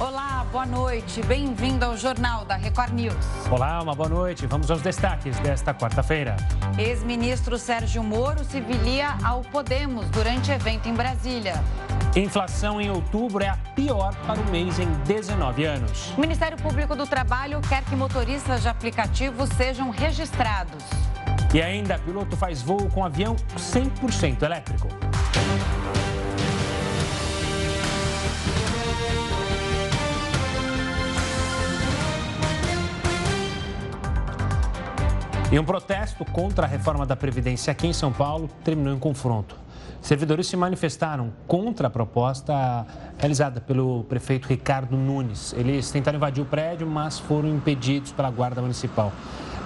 Olá, boa noite. Bem-vindo ao Jornal da Record News. Olá, uma boa noite. Vamos aos destaques desta quarta-feira. Ex-ministro Sérgio Moro se filia ao Podemos durante evento em Brasília. Inflação em outubro é a pior para o mês em 19 anos. O Ministério Público do Trabalho quer que motoristas de aplicativos sejam registrados. E ainda, piloto faz voo com avião 100% elétrico. E um protesto contra a reforma da Previdência aqui em São Paulo terminou em confronto. Servidores se manifestaram contra a proposta realizada pelo prefeito Ricardo Nunes. Eles tentaram invadir o prédio, mas foram impedidos pela Guarda Municipal.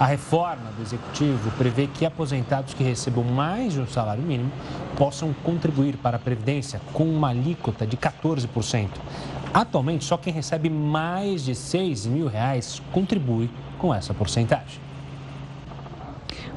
A reforma do Executivo prevê que aposentados que recebam mais de um salário mínimo possam contribuir para a Previdência com uma alíquota de 14%. Atualmente, só quem recebe mais de 6 mil reais contribui com essa porcentagem.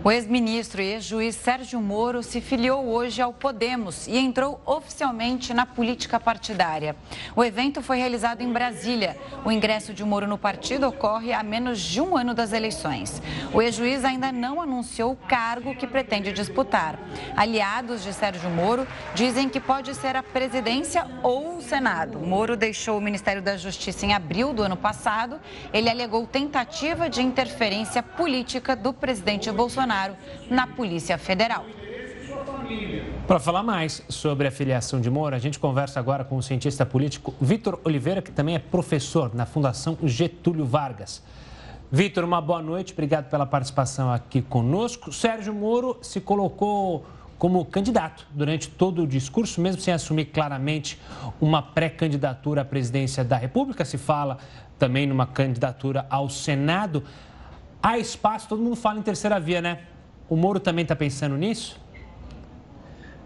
O ex-ministro e ex-juiz Sérgio Moro se filiou hoje ao Podemos e entrou oficialmente na política partidária. O evento foi realizado em Brasília. O ingresso de Moro no partido ocorre a menos de um ano das eleições. O ex-juiz ainda não anunciou o cargo que pretende disputar. Aliados de Sérgio Moro dizem que pode ser a presidência ou o Senado. Moro deixou o Ministério da Justiça em abril do ano passado. Ele alegou tentativa de interferência política do presidente Bolsonaro Bolsonaro na Polícia Federal. Para falar mais sobre a filiação de Moro, a gente conversa agora com o cientista político Vitor Oliveira, que também é professor na Fundação Getúlio Vargas. Vitor, uma boa noite, obrigado pela participação aqui conosco. Sérgio Moro se colocou como candidato durante todo o discurso, mesmo sem assumir claramente uma pré-candidatura à presidência da República. Se fala também numa candidatura ao Senado. Há espaço, todo mundo fala em terceira via, né? O Moro também está pensando nisso?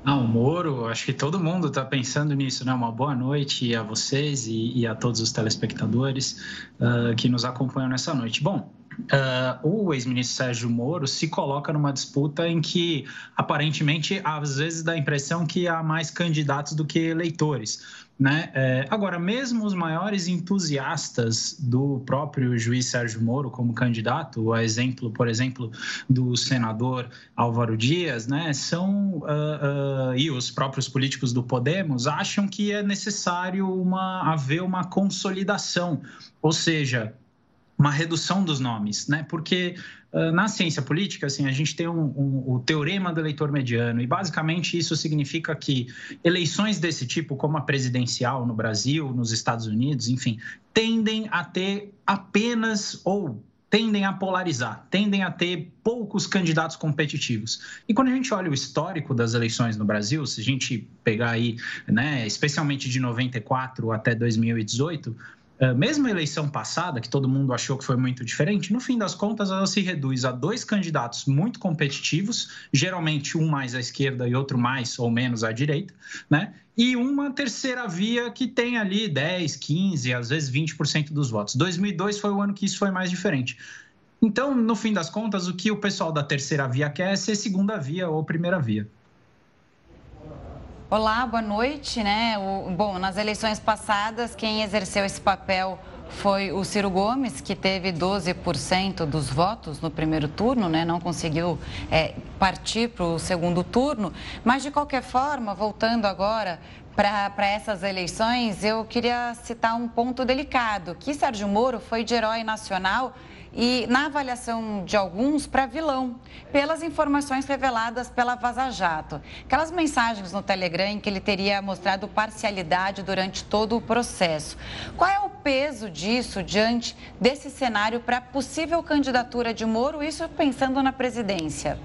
Ah, o Moro, acho que todo mundo está pensando nisso, né? Uma boa noite a vocês e, e a todos os telespectadores uh, que nos acompanham nessa noite. Bom, Uh, o ex-ministro Sérgio Moro se coloca numa disputa em que, aparentemente, às vezes dá a impressão que há mais candidatos do que eleitores. Né? É, agora, mesmo os maiores entusiastas do próprio juiz Sérgio Moro como candidato, a exemplo, por exemplo, do senador Álvaro Dias, né, são uh, uh, e os próprios políticos do Podemos acham que é necessário uma, haver uma consolidação, ou seja, uma redução dos nomes, né? Porque uh, na ciência política, assim, a gente tem um, um, o teorema do eleitor mediano e basicamente isso significa que eleições desse tipo, como a presidencial no Brasil, nos Estados Unidos, enfim, tendem a ter apenas ou tendem a polarizar, tendem a ter poucos candidatos competitivos. E quando a gente olha o histórico das eleições no Brasil, se a gente pegar aí, né, especialmente de 94 até 2018, ah, mesmo a eleição passada, que todo mundo achou que foi muito diferente, no fim das contas ela se reduz a dois candidatos muito competitivos, geralmente um mais à esquerda e outro mais ou menos à direita, né? E uma terceira via que tem ali 10, 15, às vezes 20% dos votos. 2002 foi o ano que isso foi mais diferente. Então, no fim das contas, o que o pessoal da terceira via quer é ser segunda via ou primeira via. Olá, boa noite. Né? O, bom, nas eleições passadas, quem exerceu esse papel foi o Ciro Gomes, que teve 12% dos votos no primeiro turno, né? não conseguiu é, partir para o segundo turno. Mas, de qualquer forma, voltando agora para essas eleições, eu queria citar um ponto delicado, que Sérgio Moro foi de herói nacional e, na avaliação de alguns, para vilão, pelas informações reveladas pela Vaza Jato. Aquelas mensagens no Telegram em que ele teria mostrado parcialidade durante todo o processo. Qual é o peso disso diante desse cenário para a possível candidatura de Moro, isso pensando na presidência?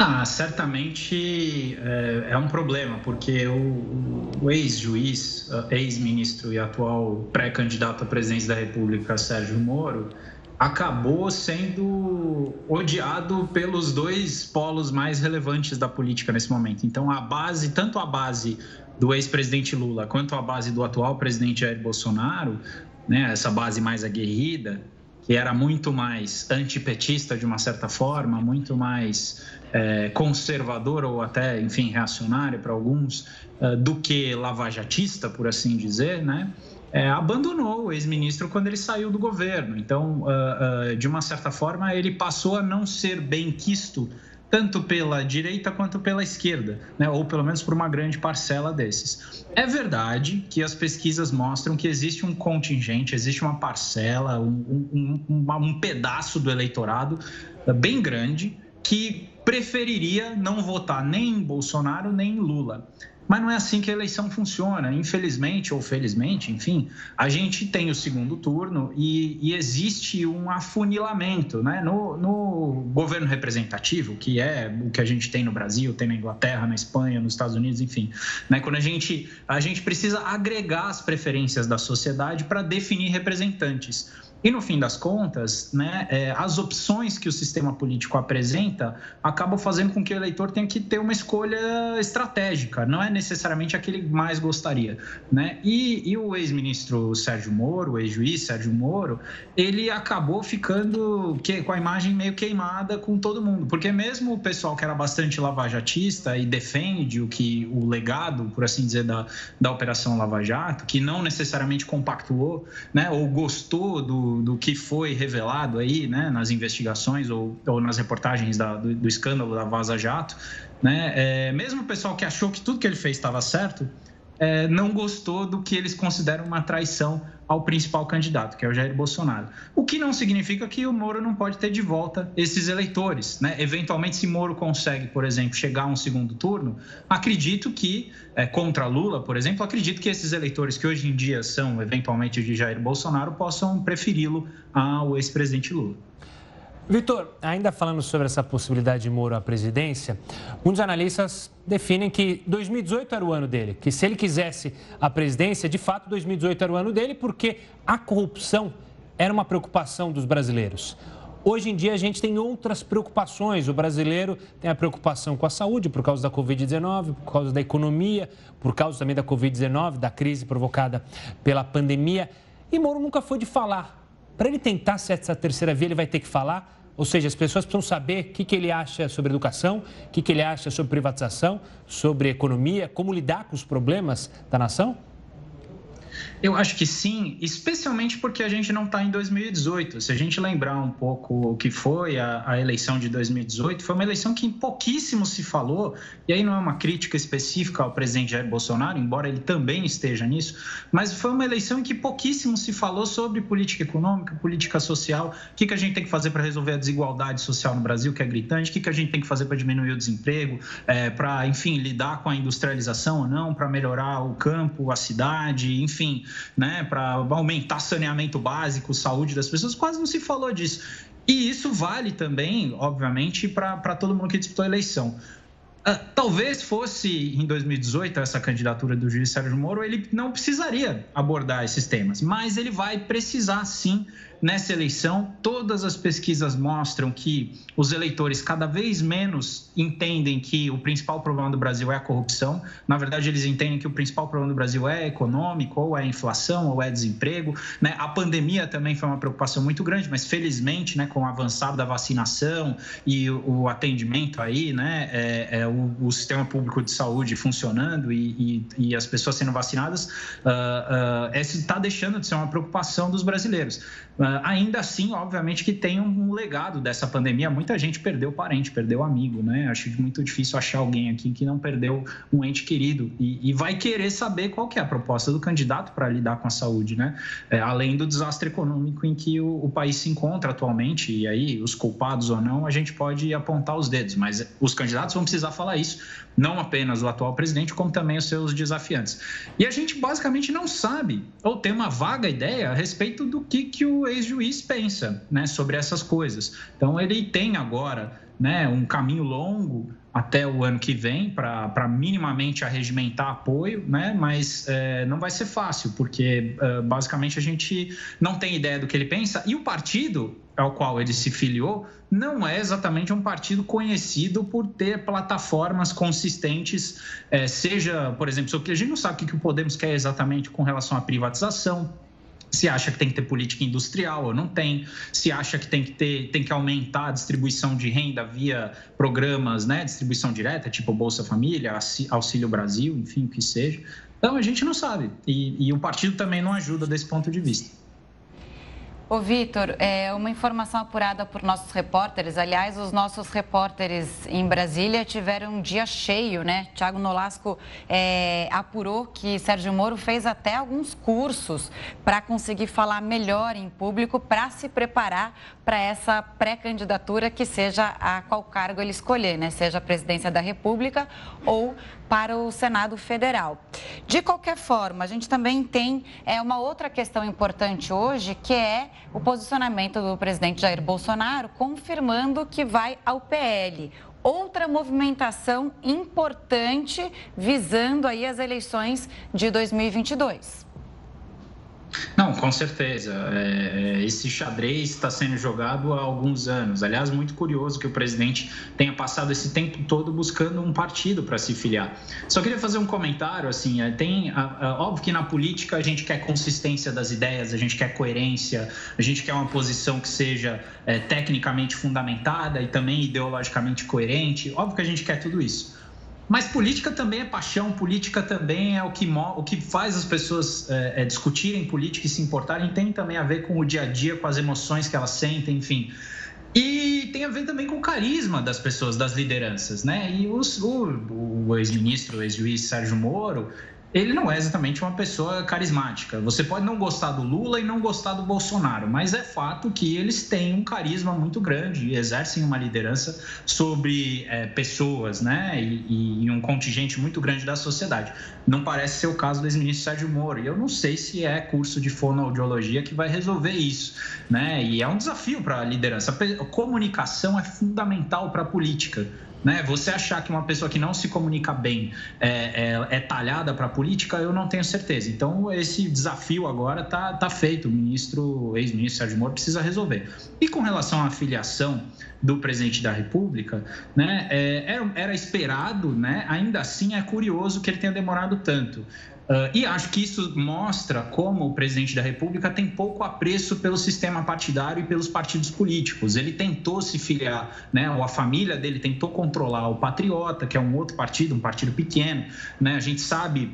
Ah, certamente é, é um problema, porque o, o ex-juiz, eh, ex-ministro e atual pré-candidato à presidência da República, Sérgio Moro, acabou sendo odiado pelos dois polos mais relevantes da política nesse momento. Então, a base, tanto a base do ex-presidente Lula quanto a base do atual presidente Jair Bolsonaro, né, essa base mais aguerrida, que era muito mais antipetista de uma certa forma, muito mais é, conservador ou até, enfim, reacionário para alguns, é, do que lavajatista, por assim dizer, né? é, abandonou o ex-ministro quando ele saiu do governo. Então, uh, uh, de uma certa forma, ele passou a não ser bem quisto tanto pela direita quanto pela esquerda, né? ou pelo menos por uma grande parcela desses. É verdade que as pesquisas mostram que existe um contingente, existe uma parcela, um, um, um, um pedaço do eleitorado bem grande que preferiria não votar nem em Bolsonaro nem em Lula. Mas não é assim que a eleição funciona. Infelizmente ou felizmente, enfim, a gente tem o segundo turno e, e existe um afunilamento. Né? No, no, governo representativo, que é o que a gente tem no Brasil, tem na Inglaterra, na Espanha, nos Estados Unidos, enfim. Né? Quando a gente, a gente precisa agregar as preferências da sociedade para definir representantes. E no fim das contas, né, é, as opções que o sistema político apresenta acabam fazendo com que o eleitor tenha que ter uma escolha estratégica, não é necessariamente a que ele mais gostaria. Né? E, e o ex-ministro Sérgio Moro, o ex-juiz Sérgio Moro, ele acabou ficando que, com a imagem meio queimada com todo mundo, porque mesmo o pessoal que era bastante lavajatista e defende o que o legado, por assim dizer, da, da Operação Lava Jato, que não necessariamente compactuou né, ou gostou do do, que foi revelado aí, né, nas investigações ou, ou nas reportagens da, do, do, escândalo da Vaza Jato, né, é, mesmo o pessoal que achou que tudo que ele fez estava certo, é, não gostou do que eles consideram uma traição ao principal candidato, que é o Jair Bolsonaro. O que não significa que o Moro não pode ter de volta esses eleitores. Né? Eventualmente, se Moro consegue, por exemplo, chegar a um segundo turno, acredito que, é, contra Lula, por exemplo, acredito que esses eleitores que hoje em dia são, eventualmente, de Jair Bolsonaro, possam preferi-lo ao ex-presidente Lula. Vitor, ainda falando sobre essa possibilidade de Moro à presidência, muitos analistas definem que 2018 era o ano dele, que se ele quisesse a presidência, de fato 2018 era o ano dele, porque a corrupção era uma preocupação dos brasileiros. Hoje em dia a gente tem outras preocupações. O brasileiro tem a preocupação com a saúde por causa da Covid-19, por causa da economia, por causa também da Covid-19, da crise provocada pela pandemia. E Moro nunca foi de falar. Para ele tentar ser essa terceira via, ele vai ter que falar ou seja, as pessoas precisam saber o que, que ele acha sobre educação, o que, que ele acha sobre privatização, sobre economia, como lidar com os problemas da nação? Eu acho que sim, especialmente porque a gente não está em 2018. Se a gente lembrar um pouco o que foi a, a, eleição de 2018, foi uma eleição que pouquíssimo se falou, e aí não é uma crítica específica ao presidente Jair Bolsonaro, embora ele também esteja nisso, mas foi uma eleição em que pouquíssimo se falou sobre política econômica, política social, o que, que a gente tem que fazer para resolver a desigualdade social no Brasil, que é gritante, o que, que a gente tem que fazer para diminuir o desemprego, é, para, enfim, lidar com a industrialização ou não, para melhorar o campo, a cidade, enfim né, para aumentar saneamento básico, saúde das pessoas, quase não se falou disso. E isso vale também, obviamente, para todo mundo que disputou a eleição. Uh, talvez fosse em 2018 essa candidatura do juiz Sérgio Moro, ele não precisaria abordar esses temas, mas ele vai precisar sim nessa eleição, todas as pesquisas mostram que os eleitores cada vez menos entendem que o principal problema do Brasil é a corrupção. Na verdade, eles entendem que o principal problema do Brasil é econômico, ou é inflação, ou é desemprego. Né? A pandemia também foi uma preocupação muito grande, mas felizmente, né, com o avançado da vacinação e o atendimento aí, né, é, é o, o, sistema público de saúde funcionando e, e, e as pessoas sendo vacinadas, uh, uh, está deixando de ser uma preocupação dos brasileiros. Uh, ainda assim, obviamente, que tem um legado dessa pandemia. Muita gente perdeu parente, perdeu amigo, né? Acho muito difícil achar alguém aqui que não perdeu um ente querido e, e vai querer saber qual que é a proposta do candidato para lidar com a saúde, né? É, além do desastre econômico em que o, o, país se encontra atualmente, e aí, os culpados ou não, a gente pode apontar os dedos, mas os candidatos vão precisar falar isso, não apenas o atual presidente, como também os seus desafiantes. E a gente basicamente não sabe, ou tem uma vaga ideia a respeito do que, que o ex-juiz pensa né, sobre essas coisas. Então, ele tem agora né, um caminho longo até o ano que vem para minimamente arregimentar apoio, né? mas é, não vai ser fácil, porque é, basicamente a gente não tem ideia do que ele pensa e o partido ao qual ele se filiou não é exatamente um partido conhecido por ter plataformas consistentes, é, seja, por exemplo, a gente não sabe o que o Podemos quer exatamente com relação à privatização, se acha que tem que ter política industrial ou não tem, se acha que tem que ter, tem que aumentar a distribuição de renda via programas, né, distribuição direta, tipo Bolsa Família, Auxílio Brasil, enfim, o que seja. Então a gente não sabe e, e o partido também não ajuda desse ponto de vista. Ô, Vitor, é uma informação apurada por nossos repórteres. Aliás, os nossos repórteres em Brasília tiveram um dia cheio, né? Tiago Nolasco é, apurou que Sérgio Moro fez até alguns cursos para conseguir falar melhor em público, para se preparar para essa pré-candidatura que seja a qual cargo ele escolher, né? Seja a presidência da República ou para o Senado Federal. De qualquer forma, a gente também tem é, uma outra questão importante hoje, que é o posicionamento do presidente Jair Bolsonaro confirmando que vai ao PL. Outra movimentação importante visando aí as eleições de 2022. Não, com certeza. É, é, esse xadrez está sendo jogado há alguns anos. Aliás, muito curioso que o presidente tenha passado esse tempo todo buscando um partido para se filiar. Só queria fazer um comentário, assim, é, tem, óbvio que na política a gente quer consistência das ideias, a gente quer coerência, a gente quer uma posição que seja é, tecnicamente fundamentada e também ideologicamente coerente. Óbvio que a gente quer tudo isso. Mas política também é paixão, política também é o que, o que faz as pessoas é, é, discutirem política e se importarem, tem também a ver com o dia a dia, com as emoções que elas sentem, enfim. E tem a ver também com o carisma das pessoas, das lideranças, né? E os, o, o ex-ministro, o ex-juiz Sérgio Moro, ele não é exatamente uma pessoa carismática. Você pode não gostar do Lula e não gostar do Bolsonaro, mas é fato que eles têm um carisma muito grande e exercem uma liderança sobre é, pessoas, né? E, e, um contingente muito grande da sociedade. Não parece ser o caso do ex-ministro Sérgio Moro. E eu não sei se é curso de fonoaudiologia que vai resolver isso, né? E é um desafio para a liderança. Comunicação é fundamental para a política. Né? Você achar que uma pessoa que não se comunica bem é, é, é talhada para a política, eu não tenho certeza. Então, esse desafio agora está tá feito. O ministro, ex-ministro Sérgio Moro precisa resolver. E com relação à filiação do presidente da República, né, é, era, era esperado, né, ainda assim é curioso que ele tenha demorado tanto. Uh, e acho que isso mostra como o presidente da República tem pouco apreço pelo sistema partidário e pelos partidos políticos. Ele tentou se filiar, né, ou a família dele tentou controlar o Patriota, que é um outro partido, um partido pequeno. Né? A gente sabe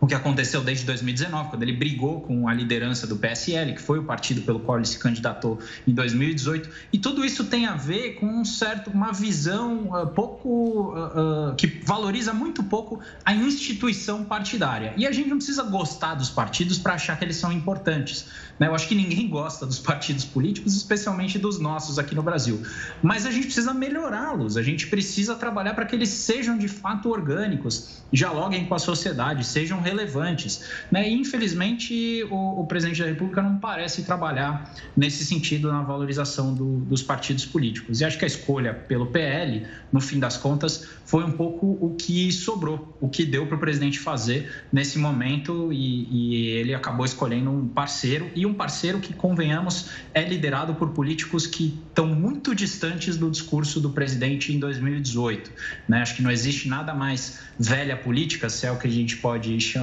o que aconteceu desde 2019, quando ele brigou com a liderança do PSL, que foi o partido pelo qual ele se candidatou em 2018. E tudo isso tem a ver com um certo, uma visão uh, pouco uh, uh, que valoriza muito pouco a instituição partidária. E a gente não precisa gostar dos partidos para achar que eles são importantes. Né? Eu acho que ninguém gosta dos partidos políticos, especialmente dos nossos aqui no Brasil. Mas a gente precisa melhorá-los, a gente precisa trabalhar para que eles sejam de fato orgânicos, dialoguem com a sociedade, sejam relevantes. Né? E, infelizmente, o, o, presidente da República não parece trabalhar nesse sentido na valorização do, dos partidos políticos. E acho que a escolha pelo PL, no fim das contas, foi um pouco o que sobrou, o que deu para o presidente fazer nesse momento e, e ele acabou escolhendo um parceiro e um parceiro que, convenhamos, é liderado por políticos que estão muito distantes do discurso do presidente em 2018. Né? Acho que não existe nada mais velha política, se é o que a gente pode chamar,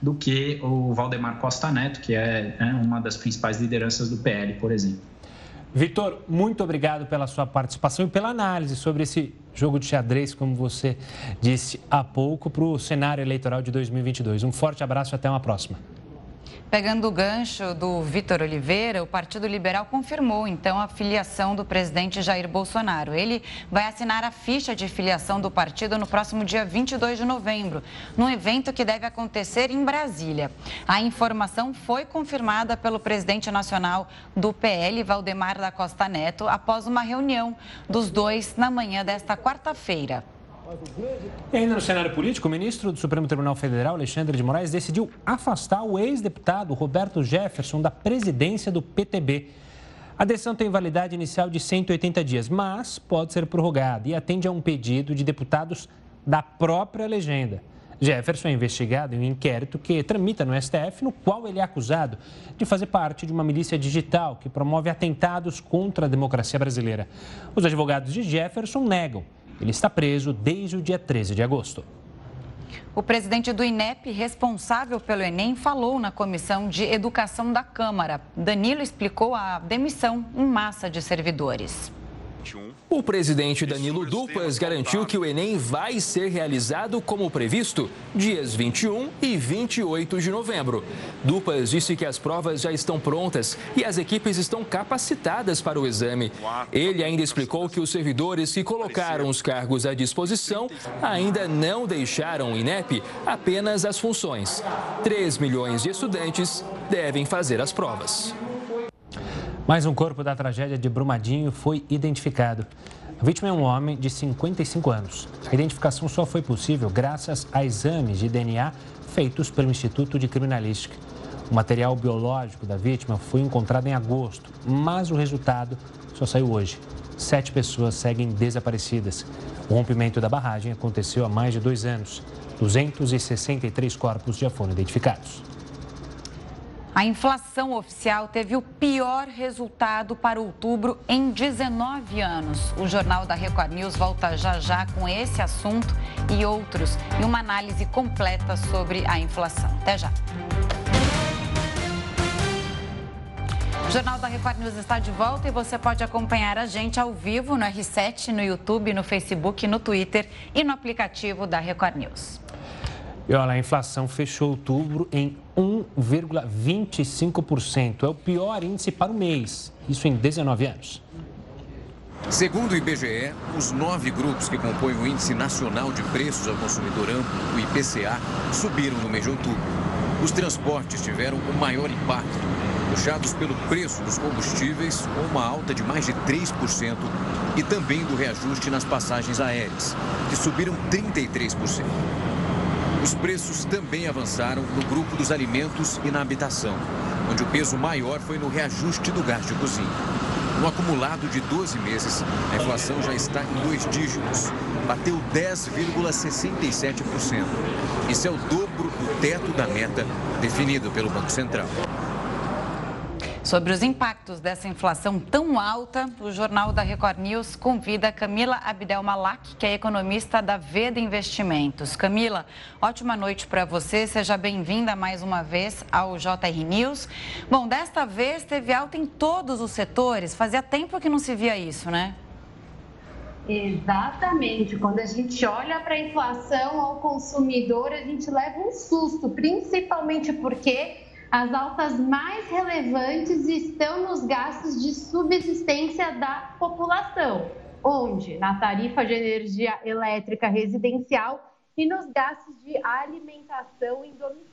do que o Valdemar Costa Neto, que é né, uma das principais lideranças do PL, por exemplo. Vitor, muito obrigado pela sua participação e pela análise sobre esse jogo de xadrez, como você disse há pouco, para o cenário eleitoral de 2022. Um forte abraço e até uma próxima. Pegando o gancho do Vitor Oliveira, o Partido Liberal confirmou então a filiação do presidente Jair Bolsonaro. Ele vai assinar a ficha de filiação do partido no próximo dia 22 de novembro, num evento que deve acontecer em Brasília. A informação foi confirmada pelo presidente nacional do PL, Valdemar da Costa Neto, após uma reunião dos dois na manhã desta quarta-feira. E ainda no cenário político, o ministro do Supremo Tribunal Federal, Alexandre de Moraes, decidiu afastar o ex-deputado Roberto Jefferson da presidência do PTB. A decisão tem validade inicial de 180 dias, mas pode ser prorrogada e atende a um pedido de deputados da própria legenda. Jefferson é investigado em um inquérito que tramita no STF, no qual ele é acusado de fazer parte de uma milícia digital que promove atentados contra a democracia brasileira. Os advogados de Jefferson negam ele está preso desde o dia 13 de agosto. O presidente do INEP, responsável pelo Enem, falou na Comissão de Educação da Câmara. Danilo explicou a demissão em massa de servidores. O presidente Danilo Dupas garantiu que o Enem vai ser realizado como previsto, dias 21 e 28 de novembro. Dupas disse que as provas já estão prontas e as equipes estão capacitadas para o exame. Ele ainda explicou que os servidores que colocaram os cargos à disposição ainda não deixaram o INEP apenas as funções. 3 milhões de estudantes devem fazer as provas. Mais um corpo da tragédia de Brumadinho foi identificado. A vítima é um homem de 55 anos. A identificação só foi possível graças a exames de DNA feitos pelo Instituto de Criminalística. O material biológico da vítima foi encontrado em agosto, mas o resultado só saiu hoje. Sete pessoas seguem desaparecidas. O rompimento da barragem aconteceu há mais de dois anos. 263 corpos já foram identificados. A inflação oficial teve o pior resultado para outubro em 19 anos. O Jornal da Record News volta já já com esse assunto e outros e uma análise completa sobre a inflação. Até já. O Jornal da Record News está de volta e você pode acompanhar a gente ao vivo no R7, no YouTube, no Facebook, no Twitter e no aplicativo da Record News. E olha, a inflação fechou outubro em 1,25%. É o pior índice para o mês, isso em 19 anos. Segundo o IBGE, os nove grupos que compõem o Índice Nacional de Preços ao Consumidor Amplo, o IPCA, subiram no mês de outubro. Os transportes tiveram o maior impacto, puxados pelo preço dos combustíveis, com uma alta de mais de 3%, e também do reajuste nas passagens aéreas, que subiram 33%. Os preços também avançaram no grupo dos alimentos e na habitação, onde o peso maior foi no reajuste do gás de cozinha. No acumulado de 12 meses, a inflação já está em dois dígitos. Bateu 10,67%. Isso é o dobro do teto da meta definido pelo Banco Central. Sobre os impactos dessa inflação tão alta, o Jornal da Record News convida Camila Abdel Malak, que é economista da Veda Investimentos. Camila, ótima noite para você, seja bem-vinda mais uma vez ao JR News. Bom, desta vez teve alta em todos os setores, fazia tempo que não se via isso, né? Exatamente. Quando a gente olha para a inflação ao consumidor, a gente leva um susto, principalmente porque as altas mais relevantes estão nos gastos de subsistência da população, onde? Na tarifa de energia elétrica residencial e nos gastos de alimentação em domicílio.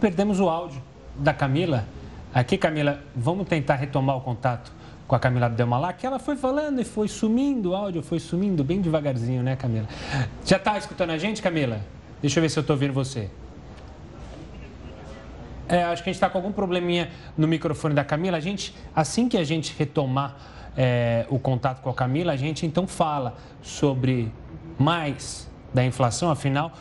Perdemos o áudio da Camila. Aqui, Camila, vamos tentar retomar o contato com a Camila Abdelmalá, que ela foi falando e foi sumindo, o áudio foi sumindo bem devagarzinho, né, Camila? Já está escutando a gente, Camila? Deixa eu ver se eu estou ouvindo você. É, acho que a gente está com algum probleminha no microfone da Camila. A gente, assim que a gente retomar é, o contato com a Camila, a gente então fala sobre mais da inflação. Afinal,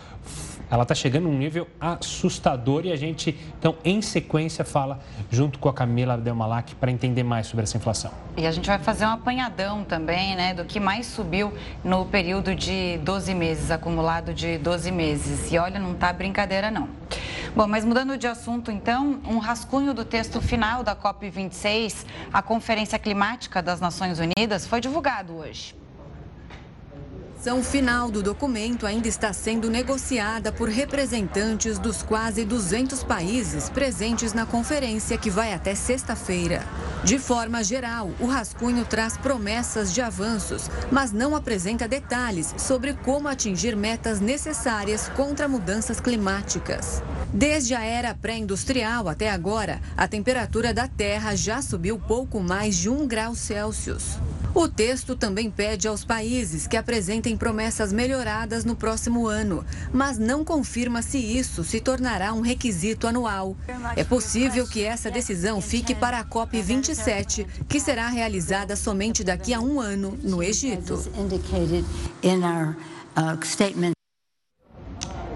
ela está chegando num nível assustador e a gente, então, em sequência, fala junto com a Camila Abdelmalak para entender mais sobre essa inflação. E a gente vai fazer um apanhadão também, né, do que mais subiu no período de 12 meses, acumulado de 12 meses. E olha, não tá brincadeira não. Bom, mas mudando de assunto, então, um rascunho do texto final da COP26, a Conferência Climática das Nações Unidas, foi divulgado hoje versão final do documento ainda está sendo negociada por representantes dos quase 200 países presentes na conferência que vai até sexta-feira. De forma geral, o rascunho traz promessas de avanços, mas não apresenta detalhes sobre como atingir metas necessárias contra mudanças climáticas. Desde a era pré-industrial até agora, a temperatura da Terra já subiu pouco mais de um grau Celsius. O texto também pede aos países que apresentem promessas melhoradas no próximo ano, mas não confirma se isso se tornará um requisito anual. É possível que essa decisão fique para a COP27, que será realizada somente daqui a um ano no Egito.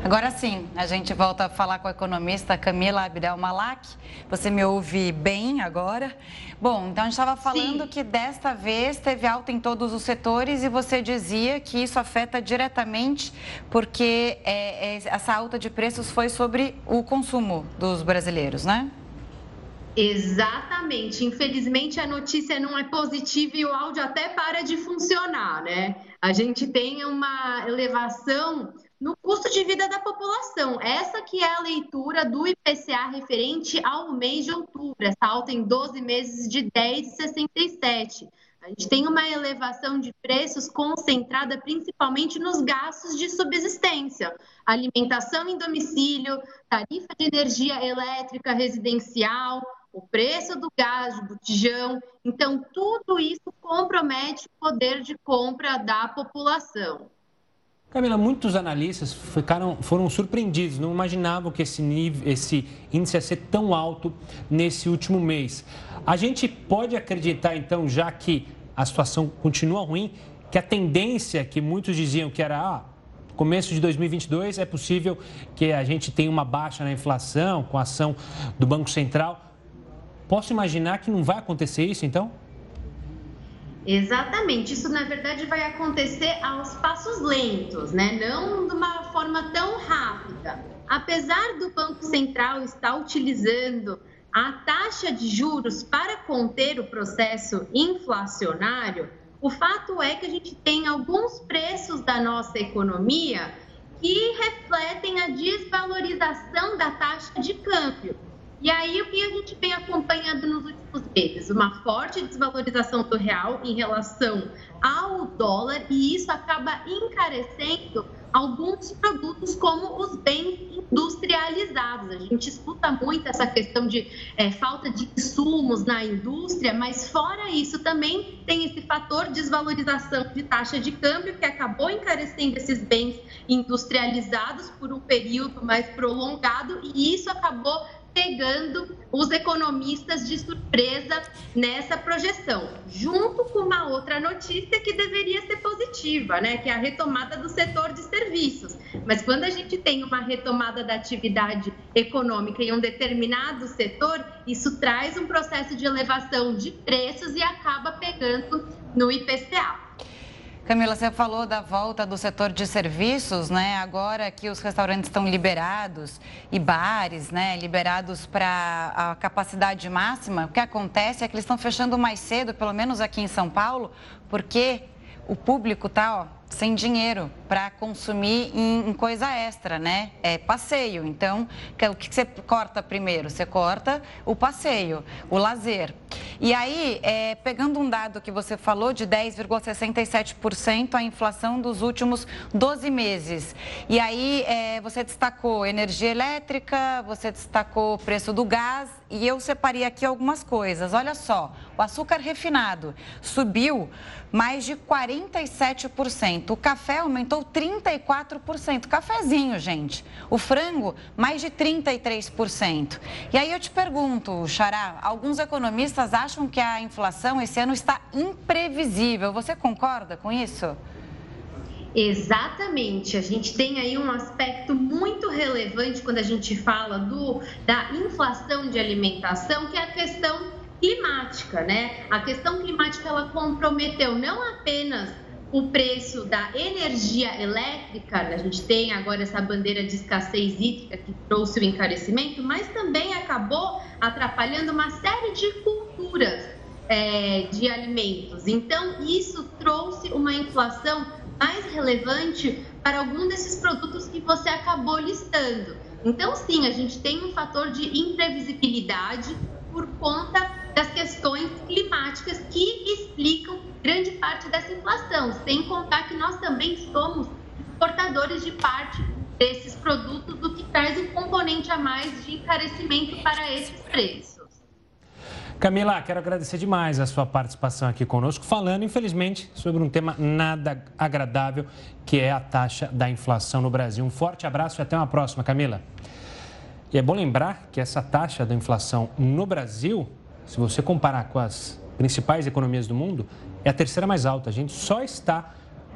Agora sim, a gente volta a falar com a economista Camila Abdel Malak. Você me ouve bem agora? Bom, então a gente estava falando sim. que desta vez teve alta em todos os setores e você dizia que isso afeta diretamente porque é, é, essa alta de preços foi sobre o consumo dos brasileiros, né? Exatamente. Infelizmente a notícia não é positiva e o áudio até para de funcionar, né? A gente tem uma elevação no custo de vida da população. Essa que é a leitura do IPCA referente ao mês de outubro, essa alta em 12 meses de 10,67. A gente tem uma elevação de preços concentrada principalmente nos gastos de subsistência, alimentação em domicílio, tarifa de energia elétrica residencial, o preço do gás de botijão. Então, tudo isso compromete o poder de compra da população. Camila, muitos analistas ficaram, foram surpreendidos, não imaginavam que esse, nível, esse índice ia ser tão alto nesse último mês. A gente pode acreditar, então, já que a situação continua ruim, que a tendência que muitos diziam que era ah, começo de 2022 é possível que a gente tenha uma baixa na inflação com a ação do Banco Central. Posso imaginar que não vai acontecer isso, então? Exatamente, isso na verdade vai acontecer aos passos lentos, né? Não de uma forma tão rápida. Apesar do Banco Central estar utilizando a taxa de juros para conter o processo inflacionário, o fato é que a gente tem alguns preços da nossa economia que refletem a desvalorização da taxa de câmbio. E aí, o que a gente vem acompanhando nos últimos meses? Uma forte desvalorização do real em relação ao dólar, e isso acaba encarecendo alguns produtos, como os bens industrializados. A gente escuta muito essa questão de é, falta de insumos na indústria, mas fora isso, também tem esse fator desvalorização de taxa de câmbio, que acabou encarecendo esses bens industrializados por um período mais prolongado, e isso acabou pegando os economistas de surpresa nessa projeção, junto com uma outra notícia que deveria ser positiva, né, que é a retomada do setor de serviços. Mas quando a gente tem uma retomada da atividade econômica em um determinado setor, isso traz um processo de elevação de preços e acaba pegando no IPCA. Camila, você falou da volta do setor de serviços, né? Agora que os restaurantes estão liberados e bares, né, liberados para a capacidade máxima, o que acontece é que eles estão fechando mais cedo, pelo menos aqui em São Paulo, porque o público ó, sem dinheiro para consumir em, em, coisa extra, né? É passeio. Então, o que você corta primeiro? Você corta o passeio, o lazer. E aí, é, pegando um dado que você falou de 10,67% a inflação dos últimos 12 meses. E aí, é, você destacou energia elétrica, você destacou o preço do gás e eu separei aqui algumas coisas. Olha só, o açúcar refinado subiu mais de 47%. O café aumentou 34%. Cafezinho, gente. O frango, mais de 33%. E aí eu te pergunto, Xará, alguns economistas acham que a inflação esse ano está imprevisível. Você concorda com isso? Exatamente, a gente tem aí um aspecto muito relevante quando a gente fala do, da inflação de alimentação, que é a questão climática, né? A questão climática ela comprometeu não apenas o preço da energia elétrica, a gente tem agora essa bandeira de escassez hídrica que trouxe o encarecimento, mas também acabou atrapalhando uma série de culturas é, de alimentos. Então, isso trouxe uma inflação mais relevante para algum desses produtos que você acabou listando. Então, sim, a gente tem um fator de imprevisibilidade por conta das questões climáticas que explicam grande parte dessa inflação, sem contar que nós também somos portadores de parte desses produtos, o que traz um componente a mais de encarecimento para esses preços. Camila, quero agradecer demais a sua participação aqui conosco, falando, infelizmente, sobre um tema nada agradável, que é a taxa da inflação no Brasil. Um forte abraço e até uma próxima, Camila. E é bom lembrar que essa taxa da inflação no Brasil se você comparar com as principais economias do mundo, é a terceira mais alta. A gente só está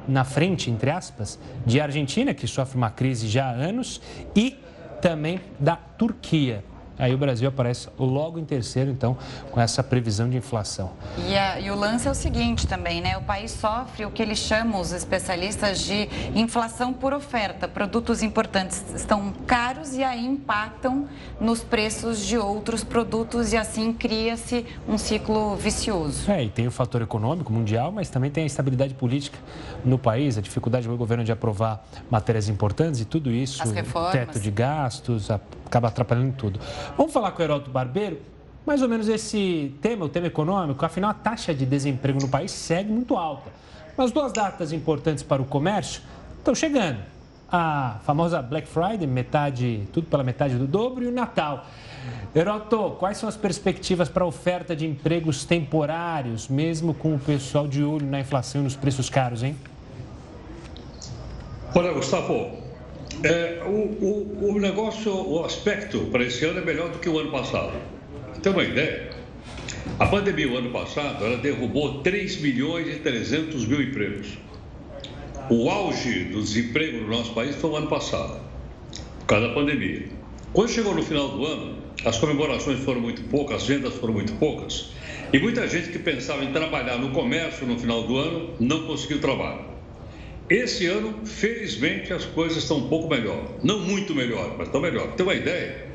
na frente, entre aspas, de Argentina, que sofre uma crise já há anos, e também da Turquia. Aí o Brasil aparece logo em terceiro, então, com essa previsão de inflação. E, a, e, o lance é o seguinte também, né? O país sofre o que eles chamam, os especialistas, de inflação por oferta. Produtos importantes estão caros e aí impactam nos preços de outros produtos e assim cria-se um ciclo vicioso. É, e tem o fator econômico mundial, mas também tem a estabilidade política no país, a dificuldade do governo de aprovar matérias importantes e tudo isso, As reformas. teto de gastos, acaba atrapalhando tudo. Vamos falar com o Heródoto Barbeiro, mais ou menos esse tema, o tema econômico, afinal a taxa de desemprego no país segue muito alta. Mas duas datas importantes para o comércio estão chegando. A famosa Black Friday, metade, tudo pela metade do dobro, e o Natal. Heroto, quais são as perspectivas para a oferta de empregos temporários, mesmo com o pessoal de olho na inflação e nos preços caros, hein? Olha, Gustavo, é, o, o, o negócio, o aspecto para esse ano é melhor do que o ano passado. Tem uma ideia? A pandemia, o ano passado, ela derrubou 3 milhões e 300 mil empregos. O auge do desemprego no nosso país foi o ano passado, por causa da pandemia. Quando chegou no final do ano, as comemorações foram muito poucas, as vendas foram muito poucas, e muita gente que pensava em trabalhar no comércio no final do ano não conseguiu trabalho. Esse ano, felizmente, as coisas estão um pouco melhor. Não muito melhor, mas estão melhor. Tem uma ideia?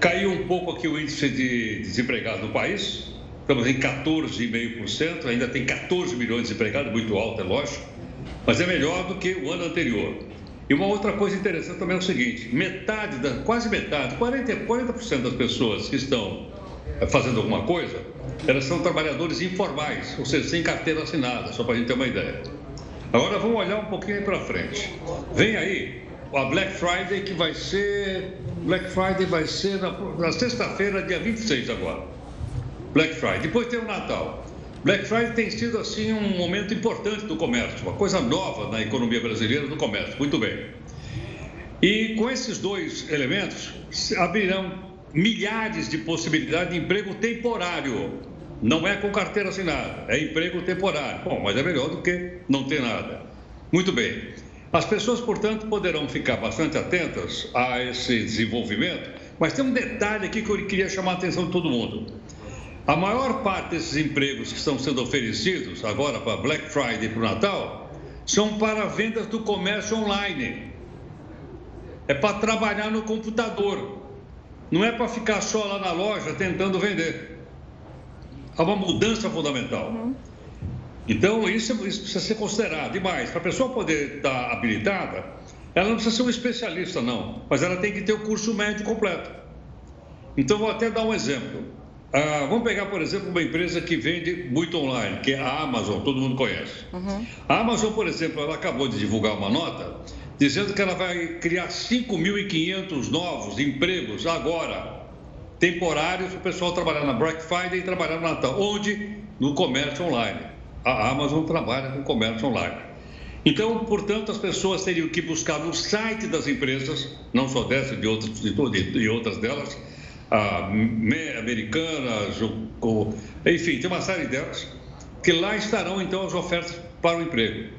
Caiu um pouco aqui o índice de desempregados no país. Estamos em 14,5%. Ainda tem 14 milhões de desempregados, muito alto, é lógico. Mas é melhor do que o ano anterior. E uma outra coisa interessante também é o seguinte: metade, da, quase metade, 40%, 40 das pessoas que estão eh, fazendo alguma coisa, elas são trabalhadores informais, ou seja, sem carteira assinada, só para a gente ter uma ideia. Agora vamos olhar um pouquinho para frente. Vem aí a Black Friday que vai ser. Black Friday vai ser na, na sexta-feira, dia 26 agora. Black Friday. Depois tem o Natal. Black Friday tem sido assim um momento importante do comércio, uma coisa nova na economia brasileira do comércio. Muito bem. E com esses dois elementos abrirão milhares de possibilidades de emprego temporário não é com carteira assinada, é emprego temporário. Bom, mas é melhor do que não ter nada. Muito bem. As pessoas, portanto, poderão ficar bastante atentas a esse desenvolvimento, mas tem um detalhe aqui que eu queria chamar a atenção de todo mundo. A maior parte desses empregos que estão sendo oferecidos agora para Black Friday e para o Natal são para vendas do comércio online. É para trabalhar no computador. Não é para ficar só lá na loja tentando vender. Há uma mudança fundamental. Uhum. Então, isso, isso, precisa ser considerado. E mais, para a pessoa poder estar habilitada, ela não precisa ser um especialista, não, mas ela tem que ter o curso médio completo. Então, vou até dar um exemplo. Ah, vamos pegar, por exemplo, uma empresa que vende muito online, que é a Amazon, todo mundo conhece. Uhum. A Amazon, por exemplo, ela acabou de divulgar uma nota dizendo que ela vai criar 5.500 novos empregos agora temporários o pessoal trabalhar na Black Friday e trabalhar no Natal. Onde? No comércio online. A Amazon trabalha com comércio online. Então, portanto, as pessoas teriam que buscar no site das empresas, não só dessa, de outras, de, de outras delas, Americanas, enfim, tem uma série delas, que lá estarão então as ofertas para o emprego.